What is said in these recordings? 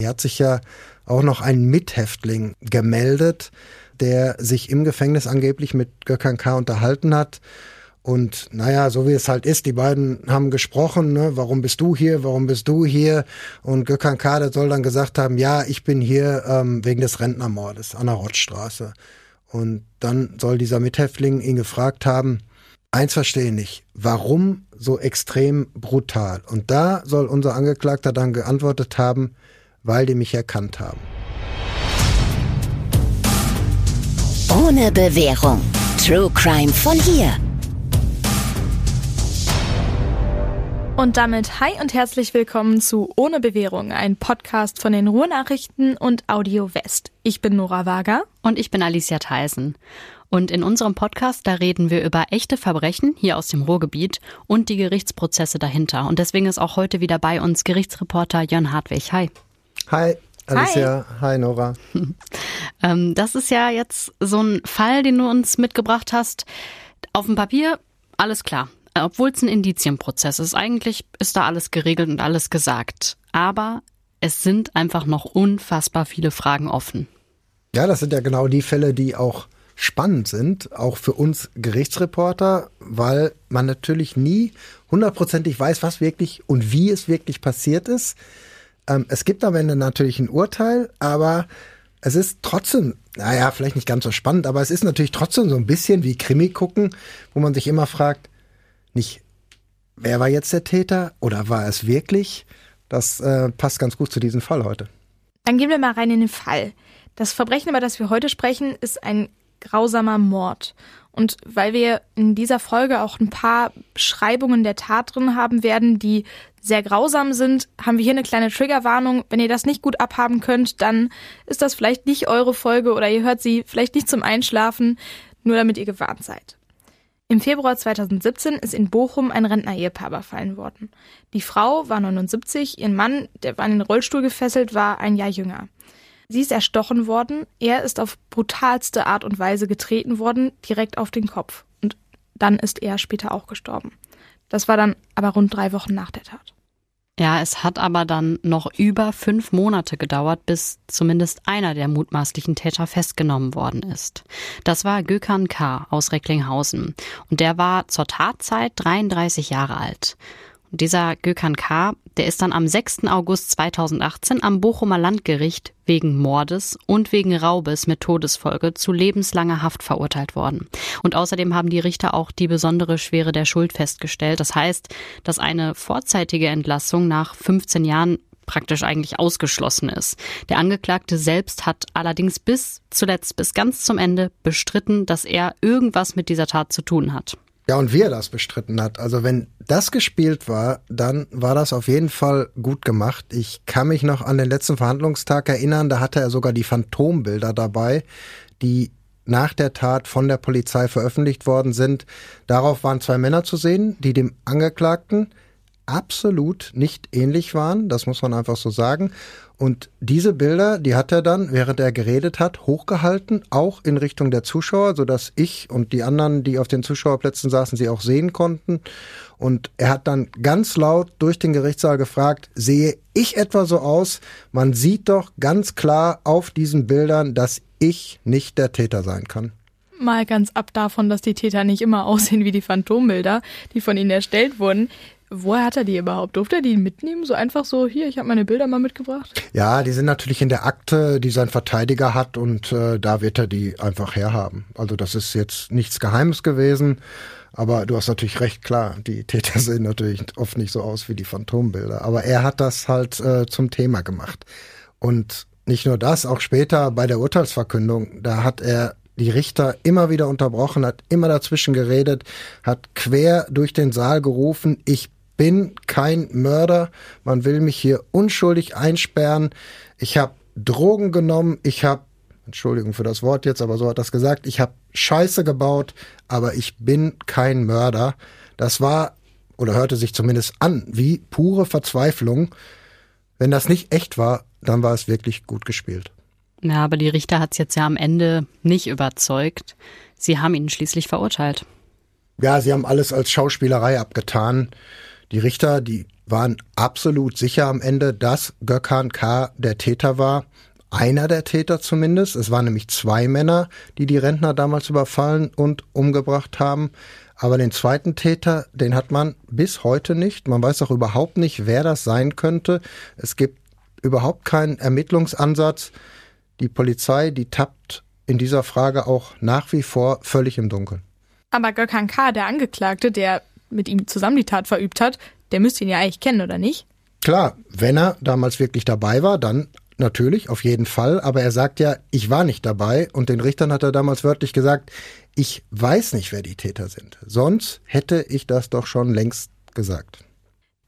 Hier hat sich ja auch noch ein Mithäftling gemeldet, der sich im Gefängnis angeblich mit Gökhan K. unterhalten hat. Und naja, so wie es halt ist, die beiden haben gesprochen, ne, warum bist du hier, warum bist du hier? Und Gökhan K. der soll dann gesagt haben, ja, ich bin hier ähm, wegen des Rentnermordes an der Rottstraße. Und dann soll dieser Mithäftling ihn gefragt haben, eins verstehe ich nicht, warum so extrem brutal? Und da soll unser Angeklagter dann geantwortet haben, weil die mich erkannt haben. Ohne Bewährung. True Crime von hier. Und damit hi und herzlich willkommen zu Ohne Bewährung, ein Podcast von den Ruhrnachrichten und Audio West. Ich bin Nora Wager. Und ich bin Alicia Theisen. Und in unserem Podcast, da reden wir über echte Verbrechen hier aus dem Ruhrgebiet und die Gerichtsprozesse dahinter. Und deswegen ist auch heute wieder bei uns Gerichtsreporter Jörn Hartwig. Hi. Hi. Alicia, hi, hi Nora. ähm, das ist ja jetzt so ein Fall, den du uns mitgebracht hast. Auf dem Papier, alles klar. Obwohl es ein Indizienprozess ist, eigentlich ist da alles geregelt und alles gesagt. Aber es sind einfach noch unfassbar viele Fragen offen. Ja, das sind ja genau die Fälle, die auch spannend sind, auch für uns Gerichtsreporter, weil man natürlich nie hundertprozentig weiß, was wirklich und wie es wirklich passiert ist. Ähm, es gibt am Ende natürlich ein Urteil, aber es ist trotzdem, naja, vielleicht nicht ganz so spannend, aber es ist natürlich trotzdem so ein bisschen wie Krimi gucken, wo man sich immer fragt, nicht, wer war jetzt der Täter oder war es wirklich? Das äh, passt ganz gut zu diesem Fall heute. Dann gehen wir mal rein in den Fall. Das Verbrechen, über das wir heute sprechen, ist ein grausamer Mord. Und weil wir in dieser Folge auch ein paar Beschreibungen der Tat drin haben werden, die sehr grausam sind, haben wir hier eine kleine Triggerwarnung. Wenn ihr das nicht gut abhaben könnt, dann ist das vielleicht nicht eure Folge oder ihr hört sie vielleicht nicht zum Einschlafen, nur damit ihr gewarnt seid. Im Februar 2017 ist in Bochum ein Rentner-Ehepaar überfallen worden. Die Frau war 79, ihr Mann, der in den Rollstuhl gefesselt, war ein Jahr jünger. Sie ist erstochen worden, er ist auf brutalste Art und Weise getreten worden, direkt auf den Kopf. Und dann ist er später auch gestorben. Das war dann aber rund drei Wochen nach der Tat. Ja, es hat aber dann noch über fünf Monate gedauert, bis zumindest einer der mutmaßlichen Täter festgenommen worden ist. Das war Gökhan K. aus Recklinghausen. Und der war zur Tatzeit 33 Jahre alt. Und dieser Gökhan K., der ist dann am 6. August 2018 am Bochumer Landgericht wegen Mordes und wegen Raubes mit Todesfolge zu lebenslanger Haft verurteilt worden. Und außerdem haben die Richter auch die besondere Schwere der Schuld festgestellt. Das heißt, dass eine vorzeitige Entlassung nach 15 Jahren praktisch eigentlich ausgeschlossen ist. Der Angeklagte selbst hat allerdings bis zuletzt, bis ganz zum Ende bestritten, dass er irgendwas mit dieser Tat zu tun hat. Ja, und wie er das bestritten hat. Also wenn das gespielt war, dann war das auf jeden Fall gut gemacht. Ich kann mich noch an den letzten Verhandlungstag erinnern, da hatte er sogar die Phantombilder dabei, die nach der Tat von der Polizei veröffentlicht worden sind. Darauf waren zwei Männer zu sehen, die dem Angeklagten absolut nicht ähnlich waren, das muss man einfach so sagen. Und diese Bilder, die hat er dann, während er geredet hat, hochgehalten, auch in Richtung der Zuschauer, sodass ich und die anderen, die auf den Zuschauerplätzen saßen, sie auch sehen konnten. Und er hat dann ganz laut durch den Gerichtssaal gefragt, sehe ich etwa so aus? Man sieht doch ganz klar auf diesen Bildern, dass ich nicht der Täter sein kann. Mal ganz ab davon, dass die Täter nicht immer aussehen wie die Phantombilder, die von ihnen erstellt wurden. Woher hat er die überhaupt? Durfte er die mitnehmen? So einfach so, hier, ich habe meine Bilder mal mitgebracht? Ja, die sind natürlich in der Akte, die sein Verteidiger hat und äh, da wird er die einfach herhaben. Also das ist jetzt nichts Geheimes gewesen, aber du hast natürlich recht, klar, die Täter sehen natürlich oft nicht so aus wie die Phantombilder. Aber er hat das halt äh, zum Thema gemacht. Und nicht nur das, auch später bei der Urteilsverkündung, da hat er die Richter immer wieder unterbrochen, hat immer dazwischen geredet, hat quer durch den Saal gerufen, ich bin kein Mörder, man will mich hier unschuldig einsperren, ich habe Drogen genommen, ich habe, Entschuldigung für das Wort jetzt, aber so hat das gesagt, ich habe Scheiße gebaut, aber ich bin kein Mörder. Das war oder hörte sich zumindest an wie pure Verzweiflung. Wenn das nicht echt war, dann war es wirklich gut gespielt. Ja, aber die Richter hat es jetzt ja am Ende nicht überzeugt. Sie haben ihn schließlich verurteilt. Ja, sie haben alles als Schauspielerei abgetan. Die Richter, die waren absolut sicher am Ende, dass Gökhan K. der Täter war. Einer der Täter zumindest. Es waren nämlich zwei Männer, die die Rentner damals überfallen und umgebracht haben. Aber den zweiten Täter, den hat man bis heute nicht. Man weiß auch überhaupt nicht, wer das sein könnte. Es gibt überhaupt keinen Ermittlungsansatz. Die Polizei, die tappt in dieser Frage auch nach wie vor völlig im Dunkeln. Aber Gökhan K., der Angeklagte, der mit ihm zusammen die Tat verübt hat, der müsste ihn ja eigentlich kennen, oder nicht? Klar, wenn er damals wirklich dabei war, dann natürlich, auf jeden Fall. Aber er sagt ja, ich war nicht dabei. Und den Richtern hat er damals wörtlich gesagt, ich weiß nicht, wer die Täter sind. Sonst hätte ich das doch schon längst gesagt.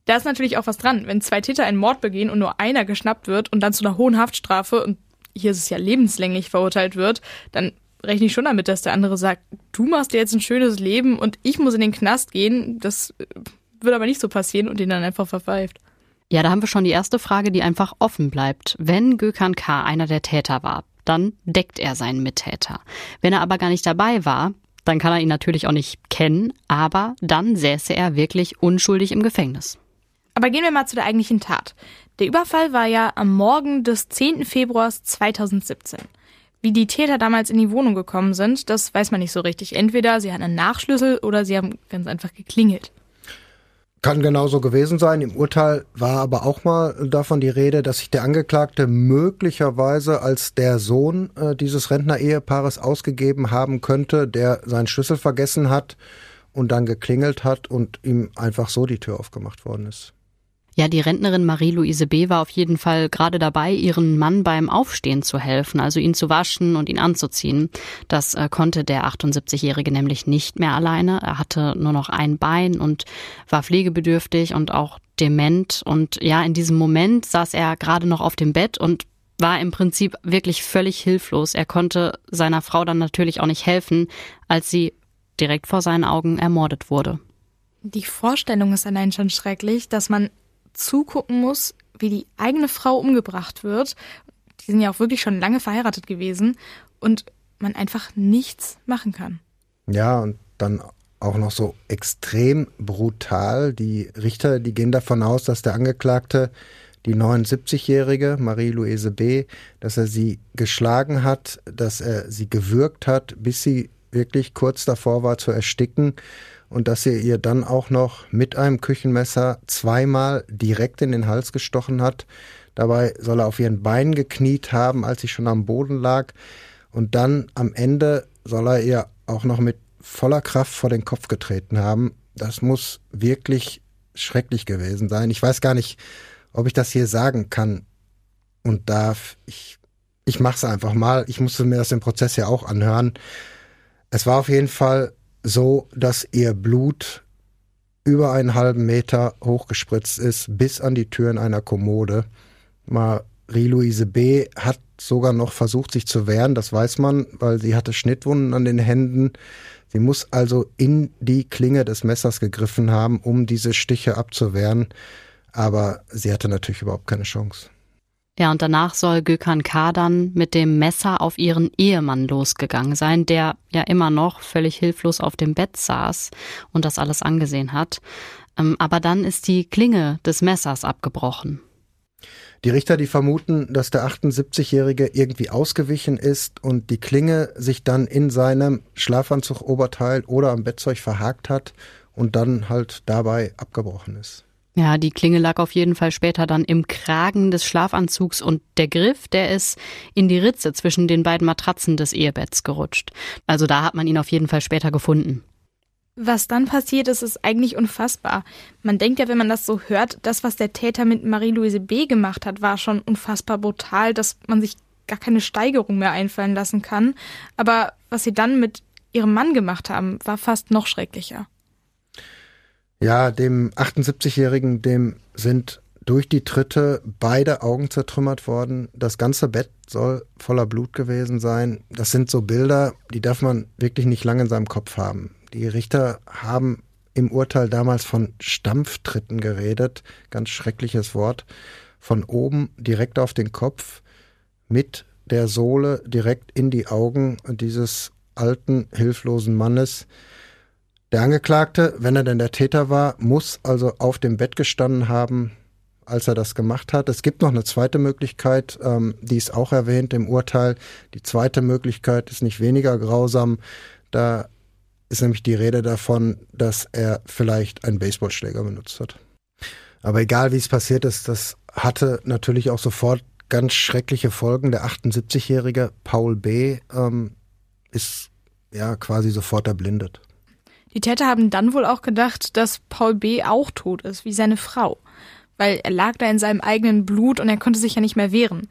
Da ist natürlich auch was dran. Wenn zwei Täter einen Mord begehen und nur einer geschnappt wird und dann zu einer hohen Haftstrafe, und hier ist es ja lebenslänglich verurteilt wird, dann rechne ich schon damit, dass der andere sagt, du machst dir jetzt ein schönes Leben und ich muss in den Knast gehen. Das äh, wird aber nicht so passieren und ihn dann einfach verpfeift. Ja, da haben wir schon die erste Frage, die einfach offen bleibt. Wenn Gökhan K. einer der Täter war, dann deckt er seinen Mittäter. Wenn er aber gar nicht dabei war, dann kann er ihn natürlich auch nicht kennen, aber dann säße er wirklich unschuldig im Gefängnis. Aber gehen wir mal zu der eigentlichen Tat. Der Überfall war ja am Morgen des 10. Februars 2017. Wie die Täter damals in die Wohnung gekommen sind, das weiß man nicht so richtig. Entweder sie hatten einen Nachschlüssel oder sie haben ganz einfach geklingelt. Kann genauso gewesen sein. Im Urteil war aber auch mal davon die Rede, dass sich der Angeklagte möglicherweise als der Sohn äh, dieses Rentner-Ehepaares ausgegeben haben könnte, der seinen Schlüssel vergessen hat und dann geklingelt hat und ihm einfach so die Tür aufgemacht worden ist. Ja, die Rentnerin Marie-Louise B. war auf jeden Fall gerade dabei, ihren Mann beim Aufstehen zu helfen, also ihn zu waschen und ihn anzuziehen. Das äh, konnte der 78-Jährige nämlich nicht mehr alleine. Er hatte nur noch ein Bein und war pflegebedürftig und auch dement. Und ja, in diesem Moment saß er gerade noch auf dem Bett und war im Prinzip wirklich völlig hilflos. Er konnte seiner Frau dann natürlich auch nicht helfen, als sie direkt vor seinen Augen ermordet wurde. Die Vorstellung ist allein schon schrecklich, dass man zugucken muss, wie die eigene Frau umgebracht wird. Die sind ja auch wirklich schon lange verheiratet gewesen und man einfach nichts machen kann. Ja, und dann auch noch so extrem brutal. Die Richter, die gehen davon aus, dass der Angeklagte die 79-jährige Marie-Louise B., dass er sie geschlagen hat, dass er sie gewürgt hat, bis sie wirklich kurz davor war zu ersticken und dass er ihr dann auch noch mit einem Küchenmesser zweimal direkt in den Hals gestochen hat. Dabei soll er auf ihren Beinen gekniet haben, als sie schon am Boden lag. Und dann am Ende soll er ihr auch noch mit voller Kraft vor den Kopf getreten haben. Das muss wirklich schrecklich gewesen sein. Ich weiß gar nicht, ob ich das hier sagen kann und darf. Ich, ich mache es einfach mal. Ich musste mir das im Prozess ja auch anhören. Es war auf jeden Fall so, dass ihr Blut über einen halben Meter hochgespritzt ist, bis an die Türen einer Kommode. Marie-Louise B. hat sogar noch versucht, sich zu wehren, das weiß man, weil sie hatte Schnittwunden an den Händen. Sie muss also in die Klinge des Messers gegriffen haben, um diese Stiche abzuwehren. Aber sie hatte natürlich überhaupt keine Chance. Ja, und danach soll Gökhan K. dann mit dem Messer auf ihren Ehemann losgegangen sein, der ja immer noch völlig hilflos auf dem Bett saß und das alles angesehen hat. Ähm, aber dann ist die Klinge des Messers abgebrochen. Die Richter, die vermuten, dass der 78-Jährige irgendwie ausgewichen ist und die Klinge sich dann in seinem Schlafanzug-Oberteil oder am Bettzeug verhakt hat und dann halt dabei abgebrochen ist. Ja, die Klinge lag auf jeden Fall später dann im Kragen des Schlafanzugs und der Griff, der ist in die Ritze zwischen den beiden Matratzen des Ehebetts gerutscht. Also da hat man ihn auf jeden Fall später gefunden. Was dann passiert ist, ist eigentlich unfassbar. Man denkt ja, wenn man das so hört, das, was der Täter mit Marie-Louise B. gemacht hat, war schon unfassbar brutal, dass man sich gar keine Steigerung mehr einfallen lassen kann. Aber was sie dann mit ihrem Mann gemacht haben, war fast noch schrecklicher. Ja, dem 78-Jährigen, dem sind durch die Tritte beide Augen zertrümmert worden. Das ganze Bett soll voller Blut gewesen sein. Das sind so Bilder, die darf man wirklich nicht lange in seinem Kopf haben. Die Richter haben im Urteil damals von Stampftritten geredet, ganz schreckliches Wort, von oben direkt auf den Kopf mit der Sohle direkt in die Augen dieses alten, hilflosen Mannes. Der Angeklagte, wenn er denn der Täter war, muss also auf dem Bett gestanden haben, als er das gemacht hat. Es gibt noch eine zweite Möglichkeit, ähm, die ist auch erwähnt im Urteil. Die zweite Möglichkeit ist nicht weniger grausam. Da ist nämlich die Rede davon, dass er vielleicht einen Baseballschläger benutzt hat. Aber egal wie es passiert ist, das hatte natürlich auch sofort ganz schreckliche Folgen. Der 78-jährige Paul B. Ähm, ist ja quasi sofort erblindet. Die Täter haben dann wohl auch gedacht, dass Paul B. auch tot ist, wie seine Frau. Weil er lag da in seinem eigenen Blut und er konnte sich ja nicht mehr wehren.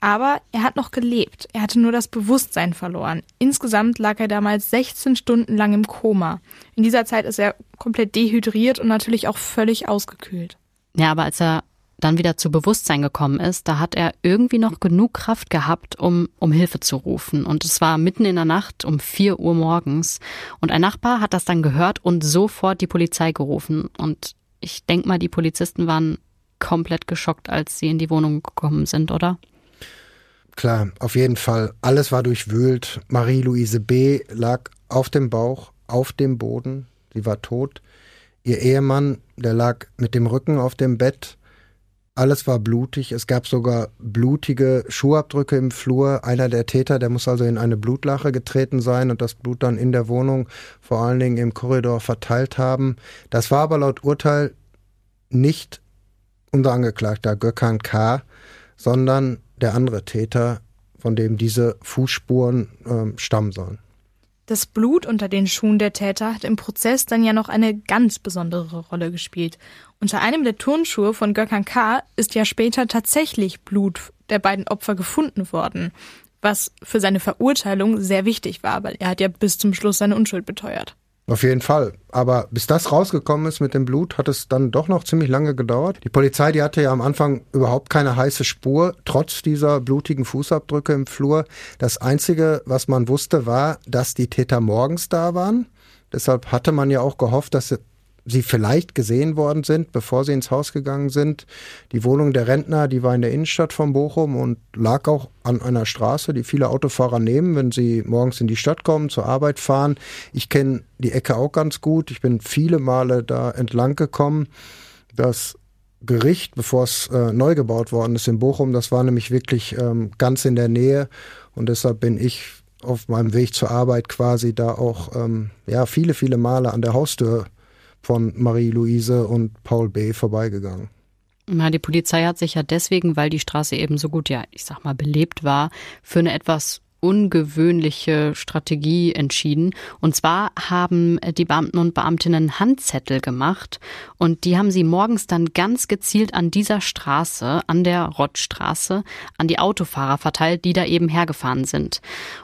Aber er hat noch gelebt. Er hatte nur das Bewusstsein verloren. Insgesamt lag er damals 16 Stunden lang im Koma. In dieser Zeit ist er komplett dehydriert und natürlich auch völlig ausgekühlt. Ja, aber als er dann wieder zu Bewusstsein gekommen ist, da hat er irgendwie noch genug Kraft gehabt, um, um Hilfe zu rufen. Und es war mitten in der Nacht um vier Uhr morgens. Und ein Nachbar hat das dann gehört und sofort die Polizei gerufen. Und ich denke mal, die Polizisten waren komplett geschockt, als sie in die Wohnung gekommen sind, oder? Klar, auf jeden Fall. Alles war durchwühlt. Marie-Louise B. lag auf dem Bauch, auf dem Boden. Sie war tot. Ihr Ehemann, der lag mit dem Rücken auf dem Bett. Alles war blutig. Es gab sogar blutige Schuhabdrücke im Flur. Einer der Täter, der muss also in eine Blutlache getreten sein und das Blut dann in der Wohnung, vor allen Dingen im Korridor, verteilt haben. Das war aber laut Urteil nicht unser Angeklagter Gökhan K., sondern der andere Täter, von dem diese Fußspuren äh, stammen sollen. Das Blut unter den Schuhen der Täter hat im Prozess dann ja noch eine ganz besondere Rolle gespielt. Unter einem der Turnschuhe von Gökhan K. ist ja später tatsächlich Blut der beiden Opfer gefunden worden, was für seine Verurteilung sehr wichtig war, weil er hat ja bis zum Schluss seine Unschuld beteuert. Auf jeden Fall. Aber bis das rausgekommen ist mit dem Blut, hat es dann doch noch ziemlich lange gedauert. Die Polizei, die hatte ja am Anfang überhaupt keine heiße Spur, trotz dieser blutigen Fußabdrücke im Flur. Das Einzige, was man wusste, war, dass die Täter morgens da waren. Deshalb hatte man ja auch gehofft, dass sie vielleicht gesehen worden sind, bevor sie ins Haus gegangen sind. Die Wohnung der Rentner, die war in der Innenstadt von Bochum und lag auch an einer Straße, die viele Autofahrer nehmen, wenn sie morgens in die Stadt kommen, zur Arbeit fahren. Ich kenne die Ecke auch ganz gut. Ich bin viele Male da entlang gekommen. Das Gericht, bevor es äh, neu gebaut worden ist in Bochum, das war nämlich wirklich ähm, ganz in der Nähe und deshalb bin ich auf meinem Weg zur Arbeit quasi da auch ähm, ja viele viele Male an der Haustür von Marie-Louise und Paul B. vorbeigegangen. Na, die Polizei hat sich ja deswegen, weil die Straße eben so gut, ja, ich sag mal, belebt war, für eine etwas ungewöhnliche Strategie entschieden. Und zwar haben die Beamten und Beamtinnen Handzettel gemacht und die haben sie morgens dann ganz gezielt an dieser Straße, an der Rottstraße, an die Autofahrer verteilt, die da eben hergefahren sind.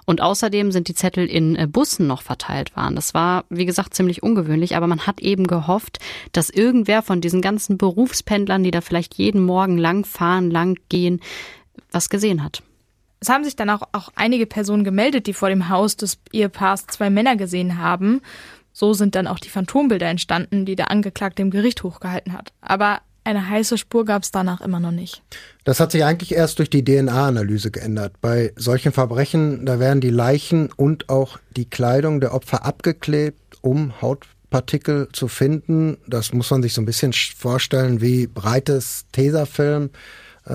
Und außerdem sind die Zettel in äh, Bussen noch verteilt waren. Das war, wie gesagt, ziemlich ungewöhnlich, aber man hat eben gehofft, dass irgendwer von diesen ganzen Berufspendlern, die da vielleicht jeden Morgen lang fahren, lang gehen, was gesehen hat. Es haben sich dann auch, auch einige Personen gemeldet, die vor dem Haus des Ehepaars zwei Männer gesehen haben. So sind dann auch die Phantombilder entstanden, die der Angeklagte im Gericht hochgehalten hat. Aber eine heiße Spur gab es danach immer noch nicht. Das hat sich eigentlich erst durch die DNA-Analyse geändert. Bei solchen Verbrechen, da werden die Leichen und auch die Kleidung der Opfer abgeklebt, um Hautpartikel zu finden. Das muss man sich so ein bisschen vorstellen wie breites Tesafilm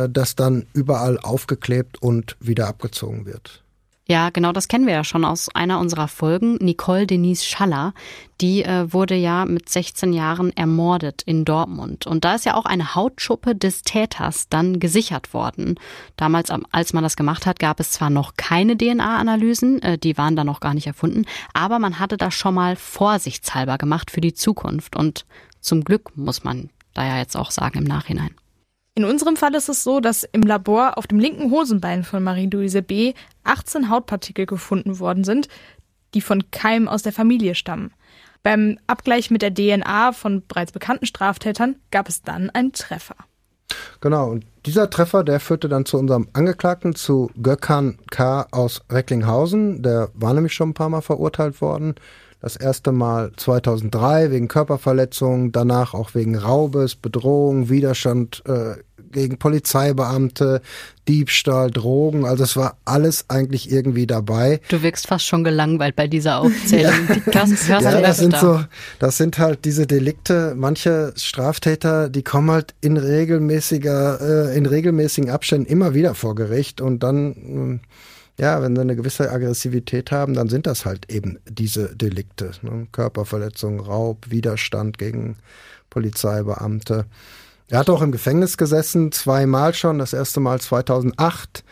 das dann überall aufgeklebt und wieder abgezogen wird. Ja, genau, das kennen wir ja schon aus einer unserer Folgen. Nicole Denise Schaller, die äh, wurde ja mit 16 Jahren ermordet in Dortmund. Und da ist ja auch eine Hautschuppe des Täters dann gesichert worden. Damals, als man das gemacht hat, gab es zwar noch keine DNA-Analysen, äh, die waren da noch gar nicht erfunden, aber man hatte das schon mal vorsichtshalber gemacht für die Zukunft. Und zum Glück muss man da ja jetzt auch sagen im Nachhinein. In unserem Fall ist es so, dass im Labor auf dem linken Hosenbein von Marie-Louise B. 18 Hautpartikel gefunden worden sind, die von Keim aus der Familie stammen. Beim Abgleich mit der DNA von bereits bekannten Straftätern gab es dann einen Treffer. Genau, und dieser Treffer, der führte dann zu unserem Angeklagten, zu Gökhan K. aus Recklinghausen. Der war nämlich schon ein paar Mal verurteilt worden. Das erste Mal 2003 wegen Körperverletzung, danach auch wegen Raubes, Bedrohung, Widerstand äh, gegen Polizeibeamte, Diebstahl, Drogen, also es war alles eigentlich irgendwie dabei. Du wirkst fast schon gelangweilt bei dieser Aufzählung. ja, ja das sind so, das sind halt diese Delikte. Manche Straftäter, die kommen halt in regelmäßiger, äh, in regelmäßigen Abständen immer wieder vor Gericht und dann, äh, ja, wenn sie eine gewisse Aggressivität haben, dann sind das halt eben diese Delikte. Ne? Körperverletzung, Raub, Widerstand gegen Polizeibeamte. Er hat auch im Gefängnis gesessen, zweimal schon. Das erste Mal 2008,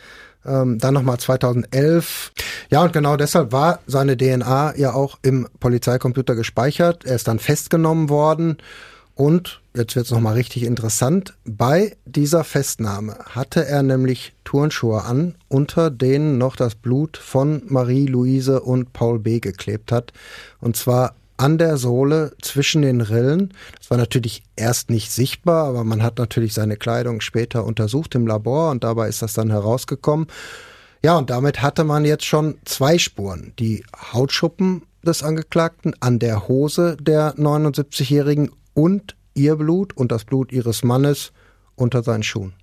ähm, dann nochmal 2011. Ja, und genau deshalb war seine DNA ja auch im Polizeicomputer gespeichert. Er ist dann festgenommen worden. Und jetzt wird es nochmal richtig interessant. Bei dieser Festnahme hatte er nämlich Turnschuhe an, unter denen noch das Blut von Marie-Louise und Paul B. geklebt hat. Und zwar an der Sohle zwischen den Rillen. Das war natürlich erst nicht sichtbar, aber man hat natürlich seine Kleidung später untersucht im Labor und dabei ist das dann herausgekommen. Ja, und damit hatte man jetzt schon zwei Spuren. Die Hautschuppen des Angeklagten an der Hose der 79-Jährigen und ihr Blut und das Blut ihres Mannes unter seinen Schuhen.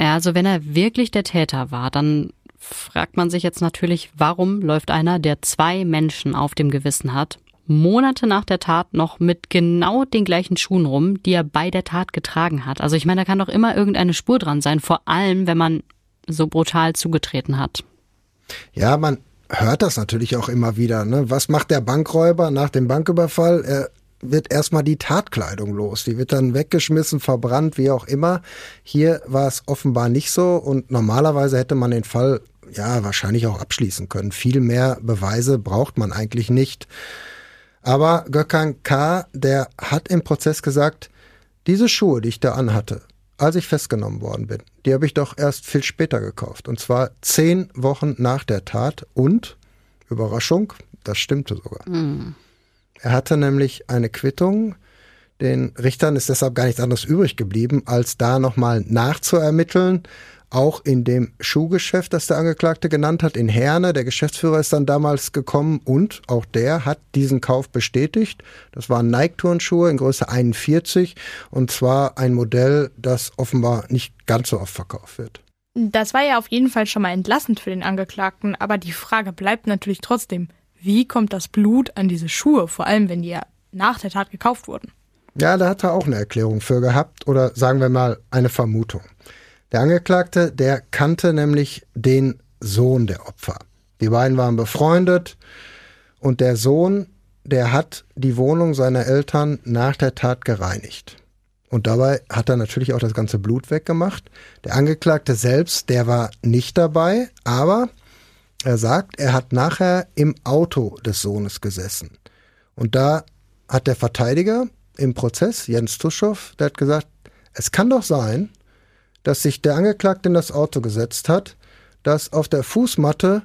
Ja, also wenn er wirklich der Täter war, dann fragt man sich jetzt natürlich, warum läuft einer, der zwei Menschen auf dem Gewissen hat, Monate nach der Tat noch mit genau den gleichen Schuhen rum, die er bei der Tat getragen hat. Also ich meine, da kann doch immer irgendeine Spur dran sein, vor allem wenn man so brutal zugetreten hat. Ja, man hört das natürlich auch immer wieder. Ne? Was macht der Bankräuber nach dem Banküberfall? Er wird erstmal die Tatkleidung los. Die wird dann weggeschmissen, verbrannt, wie auch immer. Hier war es offenbar nicht so und normalerweise hätte man den Fall ja wahrscheinlich auch abschließen können. Viel mehr Beweise braucht man eigentlich nicht. Aber Gökhan K., der hat im Prozess gesagt, diese Schuhe, die ich da anhatte, als ich festgenommen worden bin, die habe ich doch erst viel später gekauft. Und zwar zehn Wochen nach der Tat. Und, Überraschung, das stimmte sogar. Mhm. Er hatte nämlich eine Quittung. Den Richtern ist deshalb gar nichts anderes übrig geblieben, als da nochmal nachzuermitteln, auch in dem Schuhgeschäft, das der Angeklagte genannt hat, in Herne. Der Geschäftsführer ist dann damals gekommen und auch der hat diesen Kauf bestätigt. Das waren Nike-Turnschuhe in Größe 41 und zwar ein Modell, das offenbar nicht ganz so oft verkauft wird. Das war ja auf jeden Fall schon mal entlastend für den Angeklagten, aber die Frage bleibt natürlich trotzdem, wie kommt das Blut an diese Schuhe, vor allem wenn die ja nach der Tat gekauft wurden? Ja, da hat er auch eine Erklärung für gehabt oder sagen wir mal eine Vermutung. Der Angeklagte, der kannte nämlich den Sohn der Opfer. Die beiden waren befreundet und der Sohn, der hat die Wohnung seiner Eltern nach der Tat gereinigt. Und dabei hat er natürlich auch das ganze Blut weggemacht. Der Angeklagte selbst, der war nicht dabei, aber er sagt, er hat nachher im Auto des Sohnes gesessen. Und da hat der Verteidiger im Prozess, Jens Tuschow, der hat gesagt, es kann doch sein, dass sich der Angeklagte in das Auto gesetzt hat, dass auf der Fußmatte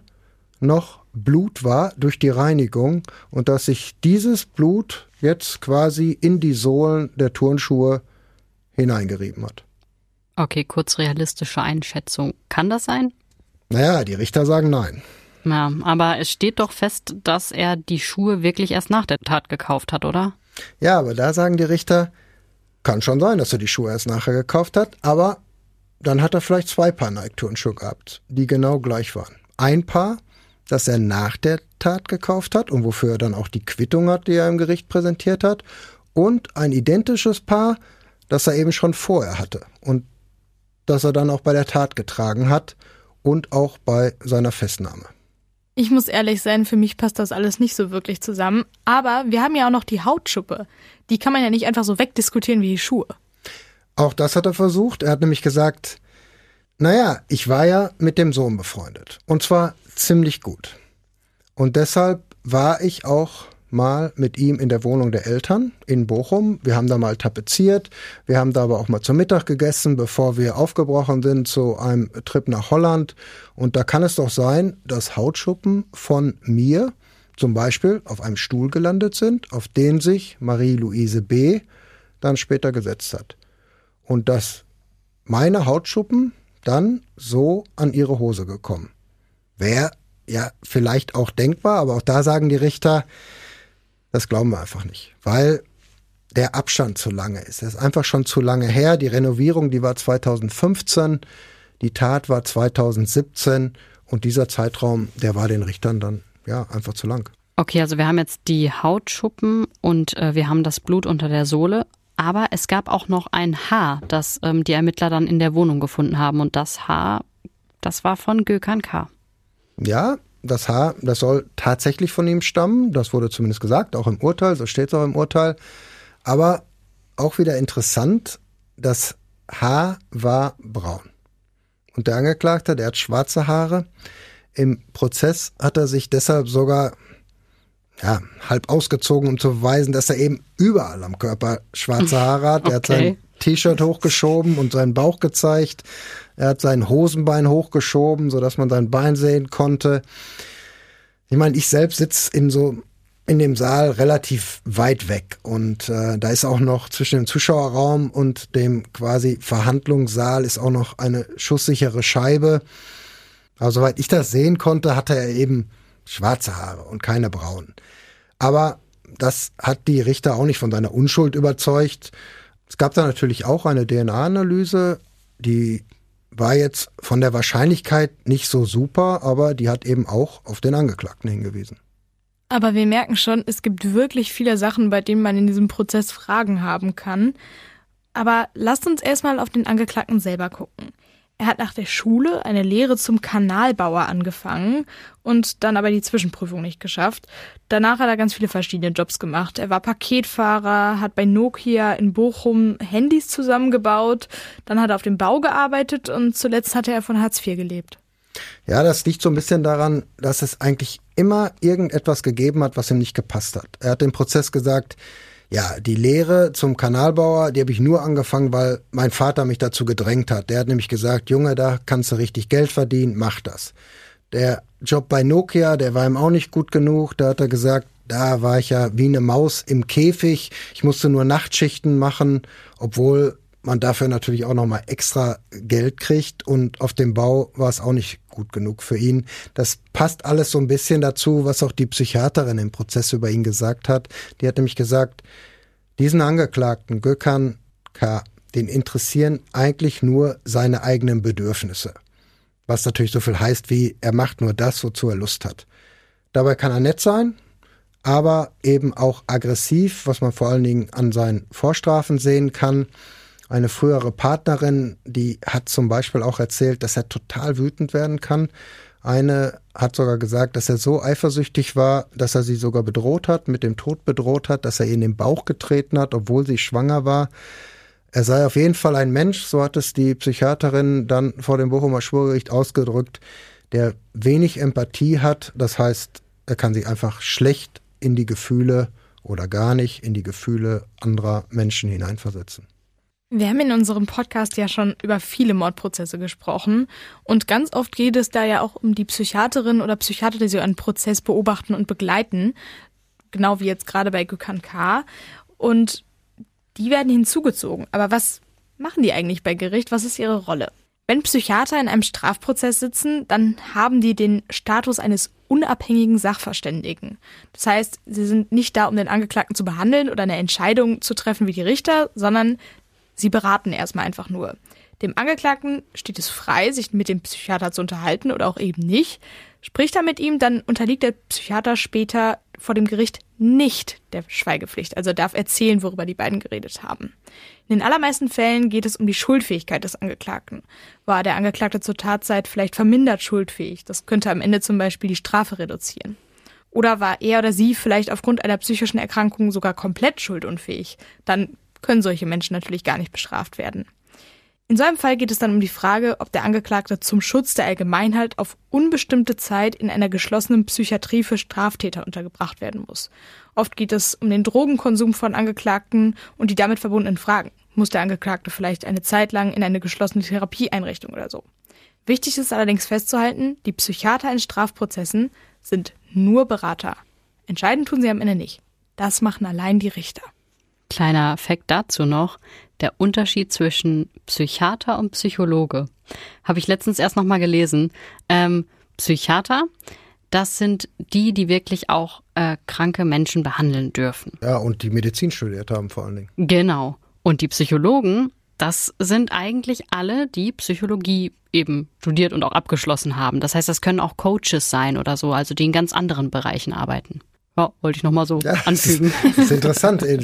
noch Blut war durch die Reinigung und dass sich dieses Blut jetzt quasi in die Sohlen der Turnschuhe hineingerieben hat. Okay, kurz realistische Einschätzung. Kann das sein? Naja, die Richter sagen nein. Ja, aber es steht doch fest, dass er die Schuhe wirklich erst nach der Tat gekauft hat, oder? Ja, aber da sagen die Richter, kann schon sein, dass er die Schuhe erst nachher gekauft hat, aber dann hat er vielleicht zwei Paar Nike-Turnschuhe gehabt, die genau gleich waren. Ein Paar, das er nach der Tat gekauft hat und wofür er dann auch die Quittung hat, die er im Gericht präsentiert hat. Und ein identisches Paar, das er eben schon vorher hatte und das er dann auch bei der Tat getragen hat und auch bei seiner Festnahme. Ich muss ehrlich sein, für mich passt das alles nicht so wirklich zusammen. Aber wir haben ja auch noch die Hautschuppe. Die kann man ja nicht einfach so wegdiskutieren wie die Schuhe. Auch das hat er versucht. Er hat nämlich gesagt, naja, ich war ja mit dem Sohn befreundet. Und zwar ziemlich gut. Und deshalb war ich auch mal mit ihm in der Wohnung der Eltern in Bochum. Wir haben da mal tapeziert. Wir haben da aber auch mal zum Mittag gegessen, bevor wir aufgebrochen sind zu einem Trip nach Holland. Und da kann es doch sein, dass Hautschuppen von mir zum Beispiel auf einem Stuhl gelandet sind, auf den sich Marie-Louise B. dann später gesetzt hat und dass meine Hautschuppen dann so an ihre Hose gekommen. Wäre ja vielleicht auch denkbar, aber auch da sagen die Richter, das glauben wir einfach nicht. Weil der Abstand zu lange ist. Er ist einfach schon zu lange her. Die Renovierung, die war 2015, die Tat war 2017 und dieser Zeitraum, der war den Richtern dann ja einfach zu lang. Okay, also wir haben jetzt die Hautschuppen und äh, wir haben das Blut unter der Sohle. Aber es gab auch noch ein Haar, das ähm, die Ermittler dann in der Wohnung gefunden haben. Und das Haar, das war von Gökhan K. Ja, das Haar, das soll tatsächlich von ihm stammen. Das wurde zumindest gesagt, auch im Urteil, so steht es auch im Urteil. Aber auch wieder interessant, das Haar war braun. Und der Angeklagte, der hat schwarze Haare. Im Prozess hat er sich deshalb sogar ja, halb ausgezogen, um zu beweisen, dass er eben überall am Körper schwarze Haare hat. Okay. Er hat sein T-Shirt hochgeschoben und seinen Bauch gezeigt. Er hat sein Hosenbein hochgeschoben, sodass man sein Bein sehen konnte. Ich meine, ich selbst sitze in so in dem Saal relativ weit weg und äh, da ist auch noch zwischen dem Zuschauerraum und dem quasi Verhandlungssaal ist auch noch eine schusssichere Scheibe. Aber soweit ich das sehen konnte, hatte er eben schwarze Haare und keine braunen. Aber das hat die Richter auch nicht von seiner Unschuld überzeugt. Es gab da natürlich auch eine DNA-Analyse, die war jetzt von der Wahrscheinlichkeit nicht so super, aber die hat eben auch auf den Angeklagten hingewiesen. Aber wir merken schon, es gibt wirklich viele Sachen, bei denen man in diesem Prozess Fragen haben kann. Aber lasst uns erstmal auf den Angeklagten selber gucken. Er hat nach der Schule eine Lehre zum Kanalbauer angefangen und dann aber die Zwischenprüfung nicht geschafft. Danach hat er ganz viele verschiedene Jobs gemacht. Er war Paketfahrer, hat bei Nokia in Bochum Handys zusammengebaut, dann hat er auf dem Bau gearbeitet und zuletzt hatte er von Hartz IV gelebt. Ja, das liegt so ein bisschen daran, dass es eigentlich immer irgendetwas gegeben hat, was ihm nicht gepasst hat. Er hat im Prozess gesagt, ja, die Lehre zum Kanalbauer, die habe ich nur angefangen, weil mein Vater mich dazu gedrängt hat. Der hat nämlich gesagt, Junge, da kannst du richtig Geld verdienen, mach das. Der Job bei Nokia, der war ihm auch nicht gut genug. Da hat er gesagt, da war ich ja wie eine Maus im Käfig. Ich musste nur Nachtschichten machen, obwohl man dafür natürlich auch nochmal extra Geld kriegt und auf dem Bau war es auch nicht gut genug für ihn. Das passt alles so ein bisschen dazu, was auch die Psychiaterin im Prozess über ihn gesagt hat. Die hat nämlich gesagt, diesen Angeklagten Gökhan K., den interessieren eigentlich nur seine eigenen Bedürfnisse. Was natürlich so viel heißt wie, er macht nur das, wozu er Lust hat. Dabei kann er nett sein, aber eben auch aggressiv, was man vor allen Dingen an seinen Vorstrafen sehen kann. Eine frühere Partnerin, die hat zum Beispiel auch erzählt, dass er total wütend werden kann. Eine hat sogar gesagt, dass er so eifersüchtig war, dass er sie sogar bedroht hat, mit dem Tod bedroht hat, dass er ihr in den Bauch getreten hat, obwohl sie schwanger war. Er sei auf jeden Fall ein Mensch, so hat es die Psychiaterin dann vor dem Bochumer Schwurgericht ausgedrückt, der wenig Empathie hat. Das heißt, er kann sich einfach schlecht in die Gefühle oder gar nicht in die Gefühle anderer Menschen hineinversetzen. Wir haben in unserem Podcast ja schon über viele Mordprozesse gesprochen und ganz oft geht es da ja auch um die Psychiaterin oder Psychiater, die so einen Prozess beobachten und begleiten, genau wie jetzt gerade bei Gökhan K. Und die werden hinzugezogen. Aber was machen die eigentlich bei Gericht? Was ist ihre Rolle? Wenn Psychiater in einem Strafprozess sitzen, dann haben die den Status eines unabhängigen Sachverständigen. Das heißt, sie sind nicht da, um den Angeklagten zu behandeln oder eine Entscheidung zu treffen wie die Richter, sondern Sie beraten erstmal einfach nur. Dem Angeklagten steht es frei, sich mit dem Psychiater zu unterhalten oder auch eben nicht. Spricht er mit ihm, dann unterliegt der Psychiater später vor dem Gericht nicht der Schweigepflicht, also darf erzählen, worüber die beiden geredet haben. In den allermeisten Fällen geht es um die Schuldfähigkeit des Angeklagten. War der Angeklagte zur Tatzeit vielleicht vermindert schuldfähig? Das könnte am Ende zum Beispiel die Strafe reduzieren. Oder war er oder sie vielleicht aufgrund einer psychischen Erkrankung sogar komplett schuldunfähig? Dann können solche Menschen natürlich gar nicht bestraft werden. In so einem Fall geht es dann um die Frage, ob der Angeklagte zum Schutz der Allgemeinheit auf unbestimmte Zeit in einer geschlossenen Psychiatrie für Straftäter untergebracht werden muss. Oft geht es um den Drogenkonsum von Angeklagten und die damit verbundenen Fragen. Muss der Angeklagte vielleicht eine Zeit lang in eine geschlossene Therapieeinrichtung oder so? Wichtig ist allerdings festzuhalten, die Psychiater in Strafprozessen sind nur Berater. Entscheiden tun sie am Ende nicht. Das machen allein die Richter. Kleiner Fakt dazu noch, der Unterschied zwischen Psychiater und Psychologe. Habe ich letztens erst nochmal gelesen. Ähm, Psychiater, das sind die, die wirklich auch äh, kranke Menschen behandeln dürfen. Ja, und die Medizin studiert haben vor allen Dingen. Genau. Und die Psychologen, das sind eigentlich alle, die Psychologie eben studiert und auch abgeschlossen haben. Das heißt, das können auch Coaches sein oder so, also die in ganz anderen Bereichen arbeiten. Ja, wollte ich nochmal so ja, anfügen. Das ist, das ist interessant. In,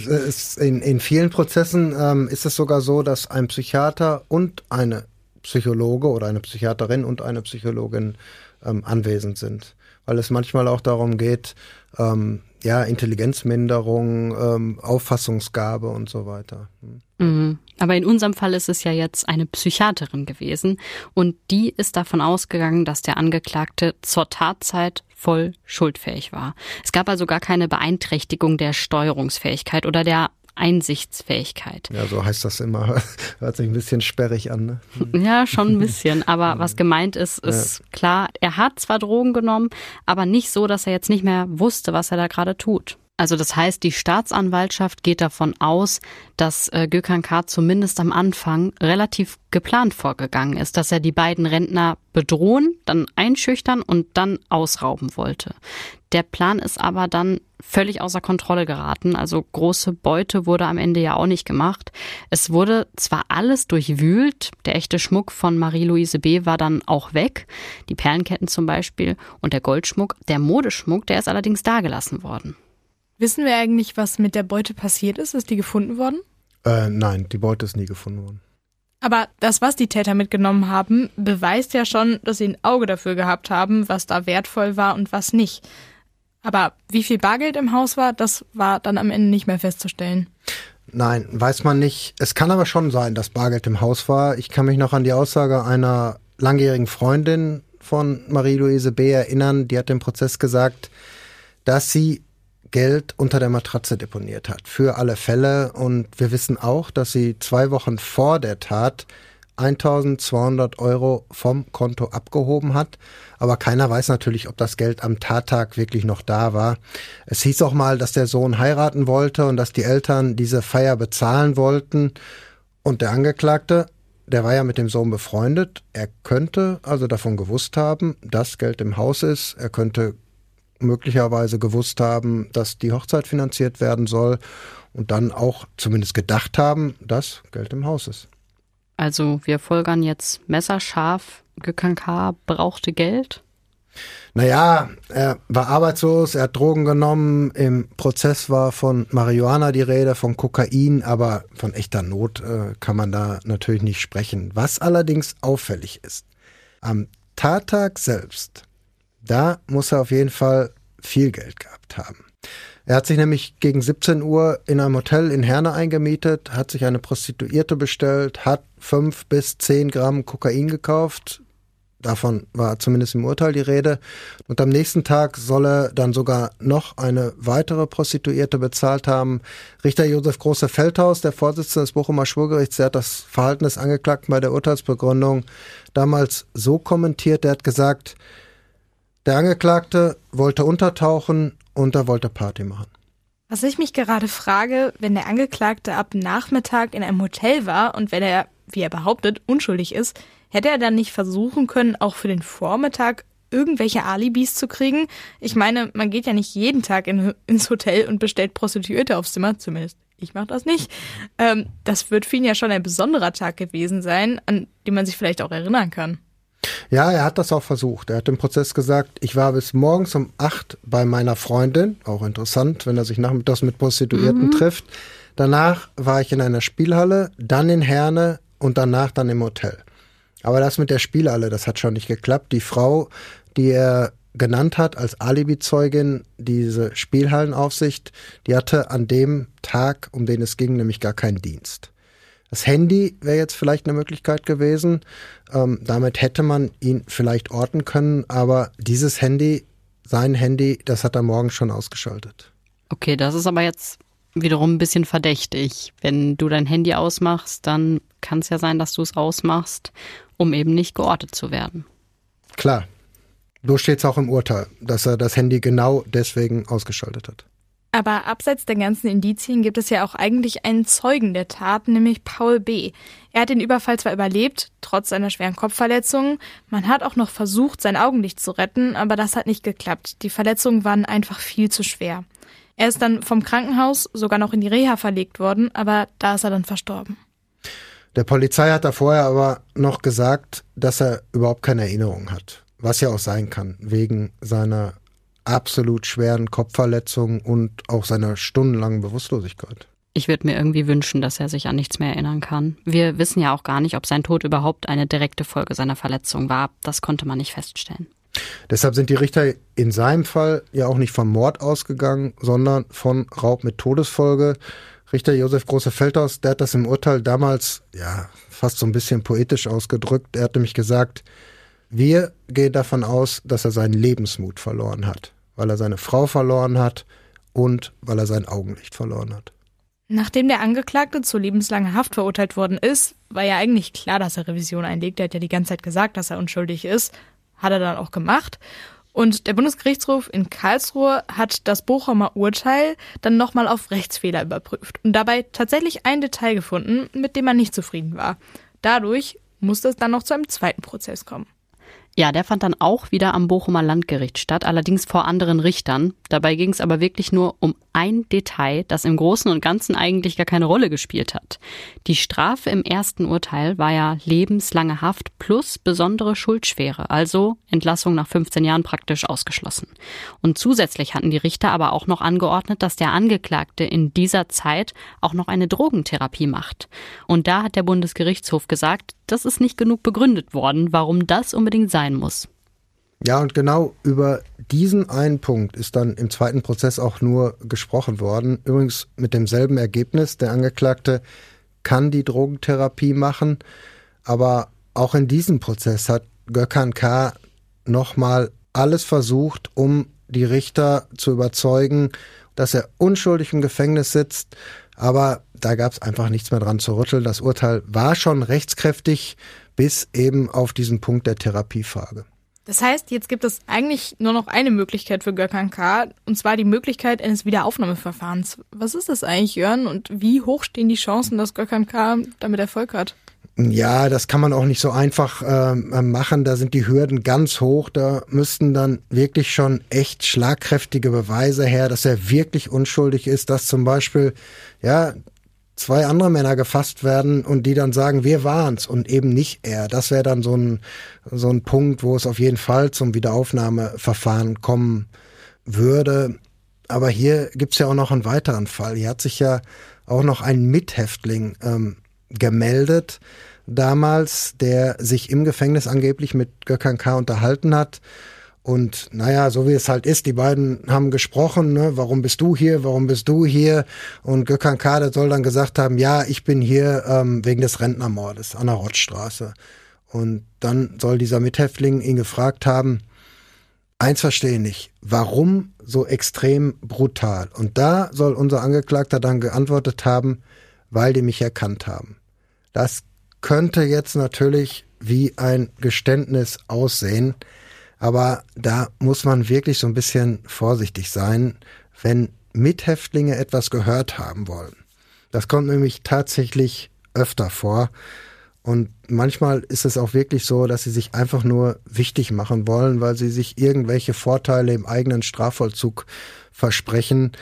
in, in, vielen Prozessen ähm, ist es sogar so, dass ein Psychiater und eine Psychologe oder eine Psychiaterin und eine Psychologin ähm, anwesend sind. Weil es manchmal auch darum geht, ähm, ja, Intelligenzminderung, ähm, Auffassungsgabe und so weiter. Hm. Mhm. Aber in unserem Fall ist es ja jetzt eine Psychiaterin gewesen und die ist davon ausgegangen, dass der Angeklagte zur Tatzeit voll schuldfähig war. Es gab also gar keine Beeinträchtigung der Steuerungsfähigkeit oder der Einsichtsfähigkeit. Ja, so heißt das immer. Hört sich ein bisschen sperrig an. Ne? Ja, schon ein bisschen. Aber was gemeint ist, ist ja. klar, er hat zwar Drogen genommen, aber nicht so, dass er jetzt nicht mehr wusste, was er da gerade tut. Also das heißt, die Staatsanwaltschaft geht davon aus, dass äh, Gökhan K. zumindest am Anfang relativ geplant vorgegangen ist, dass er die beiden Rentner bedrohen, dann einschüchtern und dann ausrauben wollte. Der Plan ist aber dann völlig außer Kontrolle geraten. Also große Beute wurde am Ende ja auch nicht gemacht. Es wurde zwar alles durchwühlt, der echte Schmuck von Marie-Louise B. war dann auch weg, die Perlenketten zum Beispiel und der Goldschmuck. Der Modeschmuck, der ist allerdings dagelassen worden. Wissen wir eigentlich, was mit der Beute passiert ist? Ist die gefunden worden? Äh, nein, die Beute ist nie gefunden worden. Aber das, was die Täter mitgenommen haben, beweist ja schon, dass sie ein Auge dafür gehabt haben, was da wertvoll war und was nicht. Aber wie viel Bargeld im Haus war, das war dann am Ende nicht mehr festzustellen. Nein, weiß man nicht. Es kann aber schon sein, dass Bargeld im Haus war. Ich kann mich noch an die Aussage einer langjährigen Freundin von Marie-Louise B. erinnern. Die hat im Prozess gesagt, dass sie Geld unter der Matratze deponiert hat. Für alle Fälle. Und wir wissen auch, dass sie zwei Wochen vor der Tat 1200 Euro vom Konto abgehoben hat. Aber keiner weiß natürlich, ob das Geld am Tattag wirklich noch da war. Es hieß auch mal, dass der Sohn heiraten wollte und dass die Eltern diese Feier bezahlen wollten. Und der Angeklagte, der war ja mit dem Sohn befreundet. Er könnte also davon gewusst haben, dass Geld im Haus ist. Er könnte möglicherweise gewusst haben, dass die Hochzeit finanziert werden soll und dann auch zumindest gedacht haben, dass Geld im Haus ist. Also wir folgern jetzt messerscharf, Gökhan K. brauchte Geld? Naja, er war arbeitslos, er hat Drogen genommen, im Prozess war von Marihuana die Rede, von Kokain, aber von echter Not äh, kann man da natürlich nicht sprechen. Was allerdings auffällig ist, am Tattag selbst da muss er auf jeden Fall viel Geld gehabt haben. Er hat sich nämlich gegen 17 Uhr in einem Hotel in Herne eingemietet, hat sich eine Prostituierte bestellt, hat fünf bis zehn Gramm Kokain gekauft. Davon war zumindest im Urteil die Rede. Und am nächsten Tag soll er dann sogar noch eine weitere Prostituierte bezahlt haben. Richter Josef Große-Feldhaus, der Vorsitzende des Bochumer Schwurgerichts, der hat das Verhalten des Angeklagten bei der Urteilsbegründung damals so kommentiert. Er hat gesagt, der Angeklagte wollte untertauchen und er wollte Party machen. Was ich mich gerade frage, wenn der Angeklagte ab Nachmittag in einem Hotel war und wenn er, wie er behauptet, unschuldig ist, hätte er dann nicht versuchen können, auch für den Vormittag irgendwelche Alibis zu kriegen? Ich meine, man geht ja nicht jeden Tag in, ins Hotel und bestellt Prostituierte aufs Zimmer, zumindest ich mache das nicht. Ähm, das wird für ihn ja schon ein besonderer Tag gewesen sein, an den man sich vielleicht auch erinnern kann. Ja, er hat das auch versucht. Er hat im Prozess gesagt, ich war bis morgens um acht bei meiner Freundin. Auch interessant, wenn er sich nachmittags mit Prostituierten mhm. trifft. Danach war ich in einer Spielhalle, dann in Herne und danach dann im Hotel. Aber das mit der Spielhalle, das hat schon nicht geklappt. Die Frau, die er genannt hat als Alibi-Zeugin, diese Spielhallenaufsicht, die hatte an dem Tag, um den es ging, nämlich gar keinen Dienst. Das Handy wäre jetzt vielleicht eine Möglichkeit gewesen. Ähm, damit hätte man ihn vielleicht orten können, aber dieses Handy, sein Handy, das hat er morgen schon ausgeschaltet. Okay, das ist aber jetzt wiederum ein bisschen verdächtig. Wenn du dein Handy ausmachst, dann kann es ja sein, dass du es ausmachst, um eben nicht geortet zu werden. Klar. So steht es auch im Urteil, dass er das Handy genau deswegen ausgeschaltet hat. Aber abseits der ganzen Indizien gibt es ja auch eigentlich einen Zeugen der Tat, nämlich Paul B. Er hat den Überfall zwar überlebt, trotz seiner schweren Kopfverletzungen. Man hat auch noch versucht, sein Augenlicht zu retten, aber das hat nicht geklappt. Die Verletzungen waren einfach viel zu schwer. Er ist dann vom Krankenhaus sogar noch in die Reha verlegt worden, aber da ist er dann verstorben. Der Polizei hat da vorher aber noch gesagt, dass er überhaupt keine Erinnerung hat. Was ja auch sein kann, wegen seiner absolut schweren Kopfverletzungen und auch seiner stundenlangen Bewusstlosigkeit. Ich würde mir irgendwie wünschen, dass er sich an nichts mehr erinnern kann. Wir wissen ja auch gar nicht, ob sein Tod überhaupt eine direkte Folge seiner Verletzung war. Das konnte man nicht feststellen. Deshalb sind die Richter in seinem Fall ja auch nicht vom Mord ausgegangen, sondern von Raub mit Todesfolge. Richter Josef Große-Feldhaus, der hat das im Urteil damals ja fast so ein bisschen poetisch ausgedrückt. Er hat nämlich gesagt, wir gehen davon aus, dass er seinen Lebensmut verloren hat weil er seine Frau verloren hat und weil er sein Augenlicht verloren hat. Nachdem der Angeklagte zu lebenslanger Haft verurteilt worden ist, war ja eigentlich klar, dass er Revision einlegt. Er hat ja die ganze Zeit gesagt, dass er unschuldig ist. Hat er dann auch gemacht. Und der Bundesgerichtshof in Karlsruhe hat das Bochumer Urteil dann nochmal auf Rechtsfehler überprüft und dabei tatsächlich ein Detail gefunden, mit dem man nicht zufrieden war. Dadurch musste es dann noch zu einem zweiten Prozess kommen. Ja, der fand dann auch wieder am Bochumer Landgericht statt, allerdings vor anderen Richtern. Dabei ging es aber wirklich nur um ein Detail, das im Großen und Ganzen eigentlich gar keine Rolle gespielt hat. Die Strafe im ersten Urteil war ja lebenslange Haft plus besondere Schuldschwere, also Entlassung nach 15 Jahren praktisch ausgeschlossen. Und zusätzlich hatten die Richter aber auch noch angeordnet, dass der Angeklagte in dieser Zeit auch noch eine Drogentherapie macht. Und da hat der Bundesgerichtshof gesagt, das ist nicht genug begründet worden, warum das unbedingt sein muss. Ja, und genau über diesen einen Punkt ist dann im zweiten Prozess auch nur gesprochen worden. Übrigens mit demselben Ergebnis. Der Angeklagte kann die Drogentherapie machen, aber auch in diesem Prozess hat Gökhan K. nochmal alles versucht, um die Richter zu überzeugen, dass er unschuldig im Gefängnis sitzt. Aber da gab es einfach nichts mehr dran zu rütteln. Das Urteil war schon rechtskräftig bis eben auf diesen Punkt der Therapiefrage. Das heißt, jetzt gibt es eigentlich nur noch eine Möglichkeit für Gökhan K., und zwar die Möglichkeit eines Wiederaufnahmeverfahrens. Was ist das eigentlich, Jörn, und wie hoch stehen die Chancen, dass Gökhan K. damit Erfolg hat? Ja, das kann man auch nicht so einfach äh, machen. Da sind die Hürden ganz hoch. Da müssten dann wirklich schon echt schlagkräftige Beweise her, dass er wirklich unschuldig ist, dass zum Beispiel ja zwei andere Männer gefasst werden und die dann sagen, wir waren's und eben nicht er. Das wäre dann so ein, so ein Punkt, wo es auf jeden Fall zum Wiederaufnahmeverfahren kommen würde. Aber hier gibt's ja auch noch einen weiteren Fall. Hier hat sich ja auch noch ein Mithäftling ähm, gemeldet damals, der sich im Gefängnis angeblich mit Gökhan K. unterhalten hat und naja, so wie es halt ist, die beiden haben gesprochen, ne, warum bist du hier, warum bist du hier? Und Gökhan Kader soll dann gesagt haben, ja, ich bin hier ähm, wegen des Rentnermordes an der Rottstraße. Und dann soll dieser Mithäftling ihn gefragt haben, eins verstehe ich nicht, warum so extrem brutal? Und da soll unser Angeklagter dann geantwortet haben, weil die mich erkannt haben. Das könnte jetzt natürlich wie ein Geständnis aussehen. Aber da muss man wirklich so ein bisschen vorsichtig sein, wenn Mithäftlinge etwas gehört haben wollen. Das kommt nämlich tatsächlich öfter vor. Und manchmal ist es auch wirklich so, dass sie sich einfach nur wichtig machen wollen, weil sie sich irgendwelche Vorteile im eigenen Strafvollzug versprechen.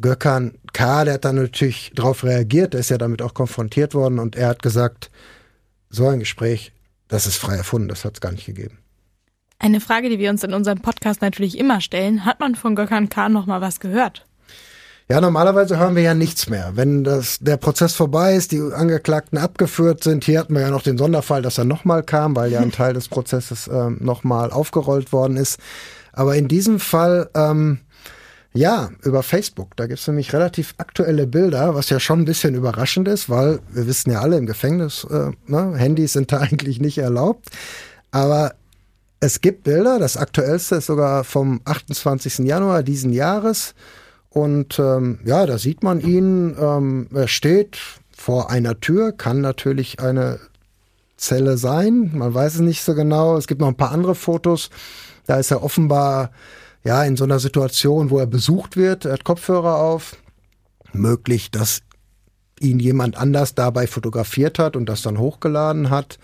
Gökhan K., der hat dann natürlich darauf reagiert, der ist ja damit auch konfrontiert worden und er hat gesagt, so ein Gespräch, das ist frei erfunden, das hat es gar nicht gegeben. Eine Frage, die wir uns in unserem Podcast natürlich immer stellen, hat man von Gökhan Khan noch mal was gehört? Ja, normalerweise hören wir ja nichts mehr. Wenn das, der Prozess vorbei ist, die Angeklagten abgeführt sind, hier hatten wir ja noch den Sonderfall, dass er nochmal kam, weil ja ein Teil des Prozesses ähm, nochmal aufgerollt worden ist. Aber in diesem Fall, ähm, ja, über Facebook. Da gibt's nämlich relativ aktuelle Bilder, was ja schon ein bisschen überraschend ist, weil wir wissen ja alle im Gefängnis, äh, ne, Handys sind da eigentlich nicht erlaubt. Aber es gibt Bilder, das aktuellste ist sogar vom 28. Januar diesen Jahres. Und ähm, ja, da sieht man ihn, ähm, er steht vor einer Tür, kann natürlich eine Zelle sein, man weiß es nicht so genau. Es gibt noch ein paar andere Fotos. Da ist er offenbar ja, in so einer Situation, wo er besucht wird, er hat Kopfhörer auf, möglich, dass ihn jemand anders dabei fotografiert hat und das dann hochgeladen hat.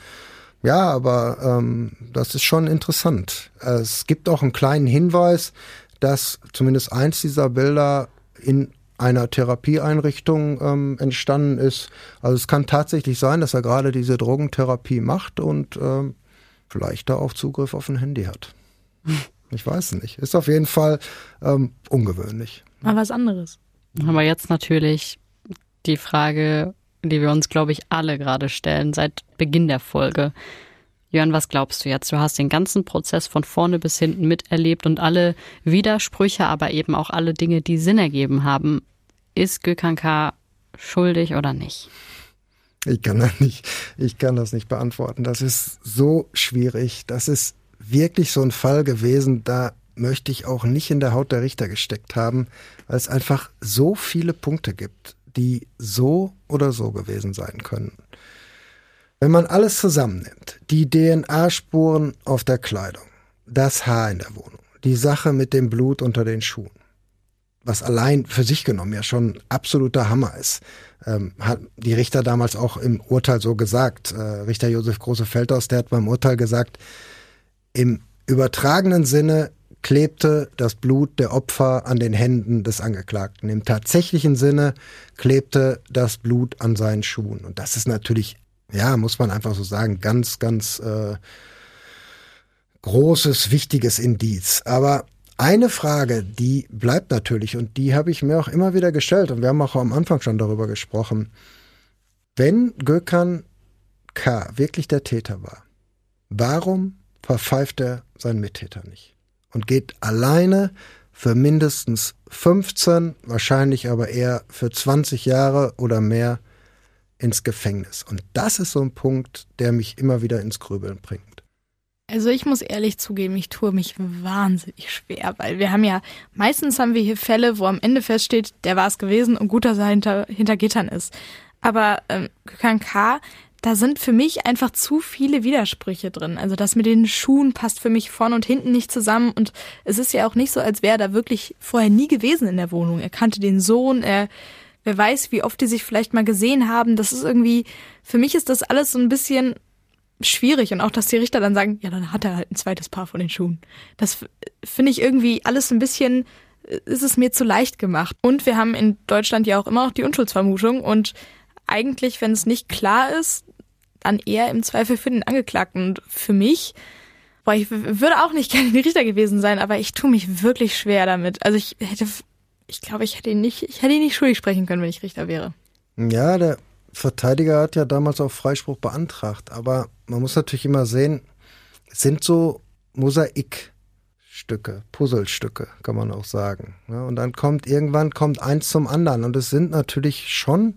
Ja, aber ähm, das ist schon interessant. Es gibt auch einen kleinen Hinweis, dass zumindest eins dieser Bilder in einer Therapieeinrichtung ähm, entstanden ist. Also es kann tatsächlich sein, dass er gerade diese Drogentherapie macht und ähm, vielleicht da auch Zugriff auf ein Handy hat. Ich weiß nicht. Ist auf jeden Fall ähm, ungewöhnlich. Mal was anderes. Aber jetzt natürlich die Frage, die wir uns, glaube ich, alle gerade stellen seit Beginn der Folge. Jörn, was glaubst du jetzt? Du hast den ganzen Prozess von vorne bis hinten miterlebt und alle Widersprüche, aber eben auch alle Dinge, die Sinn ergeben haben. Ist Gökhan K. schuldig oder nicht? Ich kann das nicht, ich kann das nicht beantworten. Das ist so schwierig. Das ist wirklich so ein Fall gewesen, da möchte ich auch nicht in der Haut der Richter gesteckt haben, weil es einfach so viele Punkte gibt, die so oder so gewesen sein können. Wenn man alles zusammennimmt, die DNA-Spuren auf der Kleidung, das Haar in der Wohnung, die Sache mit dem Blut unter den Schuhen, was allein für sich genommen ja schon absoluter Hammer ist, ähm, hat die Richter damals auch im Urteil so gesagt. Äh, Richter Josef Große-Feldhaus, der hat beim Urteil gesagt, im übertragenen Sinne klebte das Blut der Opfer an den Händen des Angeklagten. Im tatsächlichen Sinne klebte das Blut an seinen Schuhen. Und das ist natürlich, ja, muss man einfach so sagen, ganz, ganz äh, großes, wichtiges Indiz. Aber eine Frage, die bleibt natürlich und die habe ich mir auch immer wieder gestellt und wir haben auch am Anfang schon darüber gesprochen. Wenn Gökhan K. wirklich der Täter war, warum verpfeift er seinen Mittäter nicht? Und geht alleine für mindestens 15, wahrscheinlich aber eher für 20 Jahre oder mehr ins Gefängnis. Und das ist so ein Punkt, der mich immer wieder ins Grübeln bringt. Also ich muss ehrlich zugeben, ich tue mich wahnsinnig schwer, weil wir haben ja, meistens haben wir hier Fälle, wo am Ende feststeht, der war es gewesen und gut, dass er hinter, hinter Gittern ist. Aber ähm, Gökhan K., da sind für mich einfach zu viele Widersprüche drin. Also das mit den Schuhen passt für mich vorne und hinten nicht zusammen und es ist ja auch nicht so, als wäre er da wirklich vorher nie gewesen in der Wohnung. Er kannte den Sohn, er wer weiß, wie oft die sich vielleicht mal gesehen haben. Das ist irgendwie für mich ist das alles so ein bisschen schwierig und auch, dass die Richter dann sagen, ja, dann hat er halt ein zweites Paar von den Schuhen. Das finde ich irgendwie alles ein bisschen ist es mir zu leicht gemacht. Und wir haben in Deutschland ja auch immer noch die Unschuldsvermutung und eigentlich, wenn es nicht klar ist, dann eher im Zweifel für den Angeklagten. Und für mich, boah, ich würde auch nicht gerne Richter gewesen sein, aber ich tue mich wirklich schwer damit. Also ich hätte, ich glaube, ich hätte ihn nicht, ich hätte ihn nicht schuldig sprechen können, wenn ich Richter wäre. Ja, der Verteidiger hat ja damals auch Freispruch beantragt, aber man muss natürlich immer sehen, es sind so Mosaikstücke, Puzzlestücke, kann man auch sagen. Ja, und dann kommt irgendwann kommt eins zum anderen und es sind natürlich schon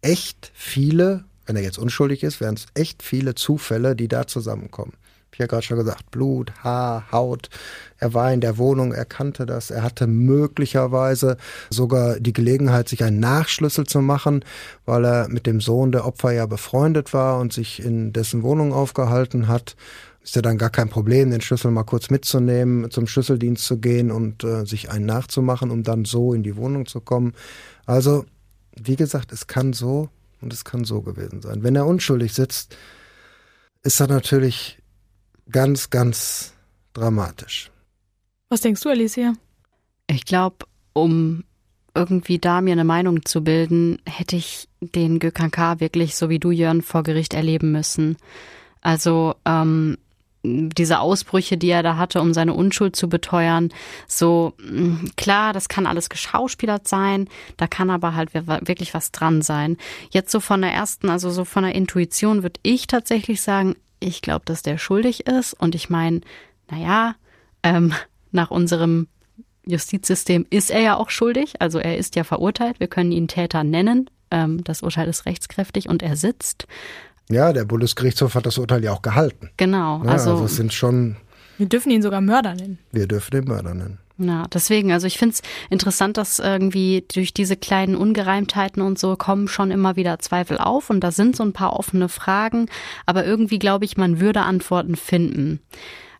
echt viele, wenn er jetzt unschuldig ist, wären es echt viele Zufälle, die da zusammenkommen. Ich habe ja gerade schon gesagt, Blut, Haar, Haut. Er war in der Wohnung, er kannte das. Er hatte möglicherweise sogar die Gelegenheit, sich einen Nachschlüssel zu machen, weil er mit dem Sohn der Opfer ja befreundet war und sich in dessen Wohnung aufgehalten hat. Ist ja dann gar kein Problem, den Schlüssel mal kurz mitzunehmen, zum Schlüsseldienst zu gehen und äh, sich einen nachzumachen, um dann so in die Wohnung zu kommen. Also wie gesagt, es kann so und es kann so gewesen sein. Wenn er unschuldig sitzt, ist er natürlich ganz, ganz dramatisch. Was denkst du, Alicia? Ich glaube, um irgendwie da mir eine Meinung zu bilden, hätte ich den Gökhan K. wirklich so wie du, Jörn, vor Gericht erleben müssen. Also ähm, diese Ausbrüche, die er da hatte, um seine Unschuld zu beteuern. So, mm, klar, das kann alles geschauspielert sein, da kann aber halt wirklich was dran sein. Jetzt so von der ersten, also so von der Intuition würde ich tatsächlich sagen, ich glaube, dass der schuldig ist. Und ich meine, naja, ähm, nach unserem Justizsystem ist er ja auch schuldig. Also er ist ja verurteilt. Wir können ihn Täter nennen. Ähm, das Urteil ist rechtskräftig und er sitzt. Ja, der Bundesgerichtshof hat das Urteil ja auch gehalten. Genau. Ja, also, also es sind schon. Wir dürfen ihn sogar Mörder nennen. Wir dürfen ihn Mörder nennen. Ja, deswegen, also ich finde es interessant, dass irgendwie durch diese kleinen Ungereimtheiten und so kommen schon immer wieder Zweifel auf und da sind so ein paar offene Fragen, aber irgendwie glaube ich, man würde Antworten finden.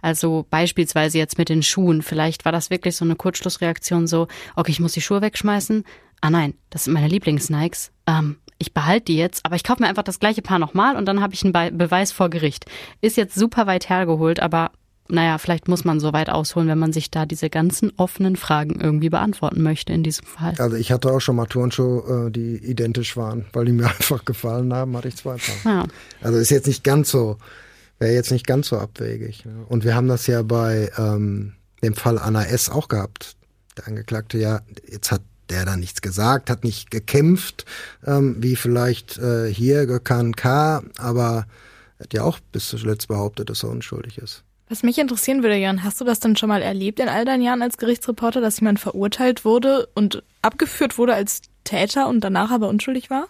Also beispielsweise jetzt mit den Schuhen. Vielleicht war das wirklich so eine Kurzschlussreaktion so, okay, ich muss die Schuhe wegschmeißen. Ah nein, das sind meine Lieblings-Nikes. Ähm, ich behalte die jetzt, aber ich kaufe mir einfach das gleiche Paar nochmal und dann habe ich einen Be Beweis vor Gericht. Ist jetzt super weit hergeholt, aber naja, vielleicht muss man so weit ausholen, wenn man sich da diese ganzen offenen Fragen irgendwie beantworten möchte in diesem Fall. Also ich hatte auch schon mal Turnschuhe, äh, die identisch waren, weil die mir einfach gefallen haben, hatte ich zwei Paar. Ja. Also ist jetzt nicht ganz so, wäre jetzt nicht ganz so abwegig. Und wir haben das ja bei ähm, dem Fall Anna S. auch gehabt. Der Angeklagte ja, jetzt hat der da nichts gesagt, hat nicht gekämpft, ähm, wie vielleicht äh, hier Gökhan K., aber hat ja auch bis zuletzt behauptet, dass er unschuldig ist. Was mich interessieren würde, Jan, hast du das denn schon mal erlebt in all deinen Jahren als Gerichtsreporter, dass jemand verurteilt wurde und abgeführt wurde als Täter und danach aber unschuldig war?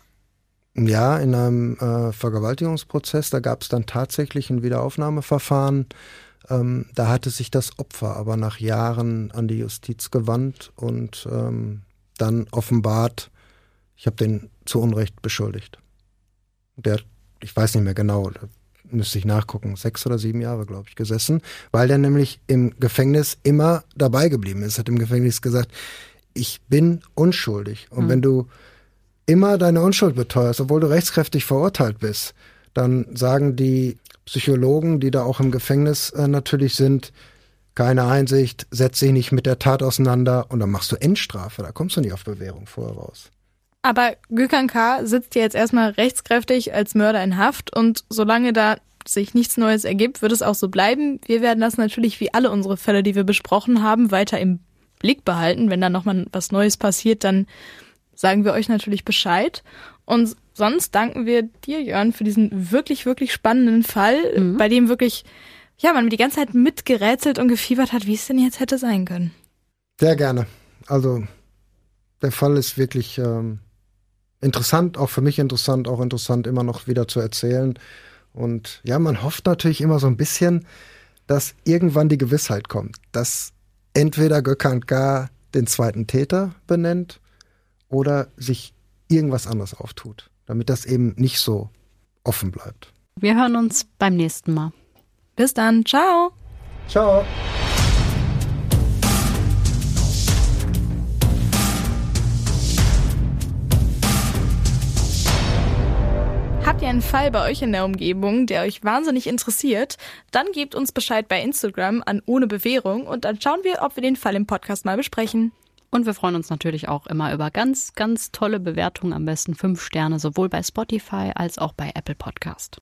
Ja, in einem äh, Vergewaltigungsprozess, da gab es dann tatsächlich ein Wiederaufnahmeverfahren. Ähm, da hatte sich das Opfer aber nach Jahren an die Justiz gewandt und ähm, dann offenbart, ich habe den zu Unrecht beschuldigt. Der, ich weiß nicht mehr genau, müsste ich nachgucken, sechs oder sieben Jahre, glaube ich, gesessen, weil der nämlich im Gefängnis immer dabei geblieben ist, hat im Gefängnis gesagt, ich bin unschuldig. Und mhm. wenn du immer deine Unschuld beteuerst, obwohl du rechtskräftig verurteilt bist, dann sagen die Psychologen, die da auch im Gefängnis äh, natürlich sind, keine Einsicht, setz dich nicht mit der Tat auseinander und dann machst du Endstrafe, da kommst du nicht auf Bewährung vorher raus. Aber Gökhan K. sitzt ja jetzt erstmal rechtskräftig als Mörder in Haft und solange da sich nichts Neues ergibt, wird es auch so bleiben. Wir werden das natürlich wie alle unsere Fälle, die wir besprochen haben, weiter im Blick behalten. Wenn da nochmal was Neues passiert, dann sagen wir euch natürlich Bescheid. Und sonst danken wir dir, Jörn, für diesen wirklich, wirklich spannenden Fall, mhm. bei dem wirklich, ja, man die ganze Zeit mitgerätselt und gefiebert hat, wie es denn jetzt hätte sein können. Sehr gerne. Also, der Fall ist wirklich ähm, interessant, auch für mich interessant, auch interessant immer noch wieder zu erzählen. Und ja, man hofft natürlich immer so ein bisschen, dass irgendwann die Gewissheit kommt, dass entweder Gökhan K. den zweiten Täter benennt oder sich irgendwas anderes auftut, damit das eben nicht so offen bleibt. Wir hören uns beim nächsten Mal. Bis dann. Ciao. Ciao. Habt ihr einen Fall bei euch in der Umgebung, der euch wahnsinnig interessiert, dann gebt uns Bescheid bei Instagram an ohne Bewährung und dann schauen wir, ob wir den Fall im Podcast mal besprechen. Und wir freuen uns natürlich auch immer über ganz, ganz tolle Bewertungen, am besten fünf Sterne, sowohl bei Spotify als auch bei Apple Podcast.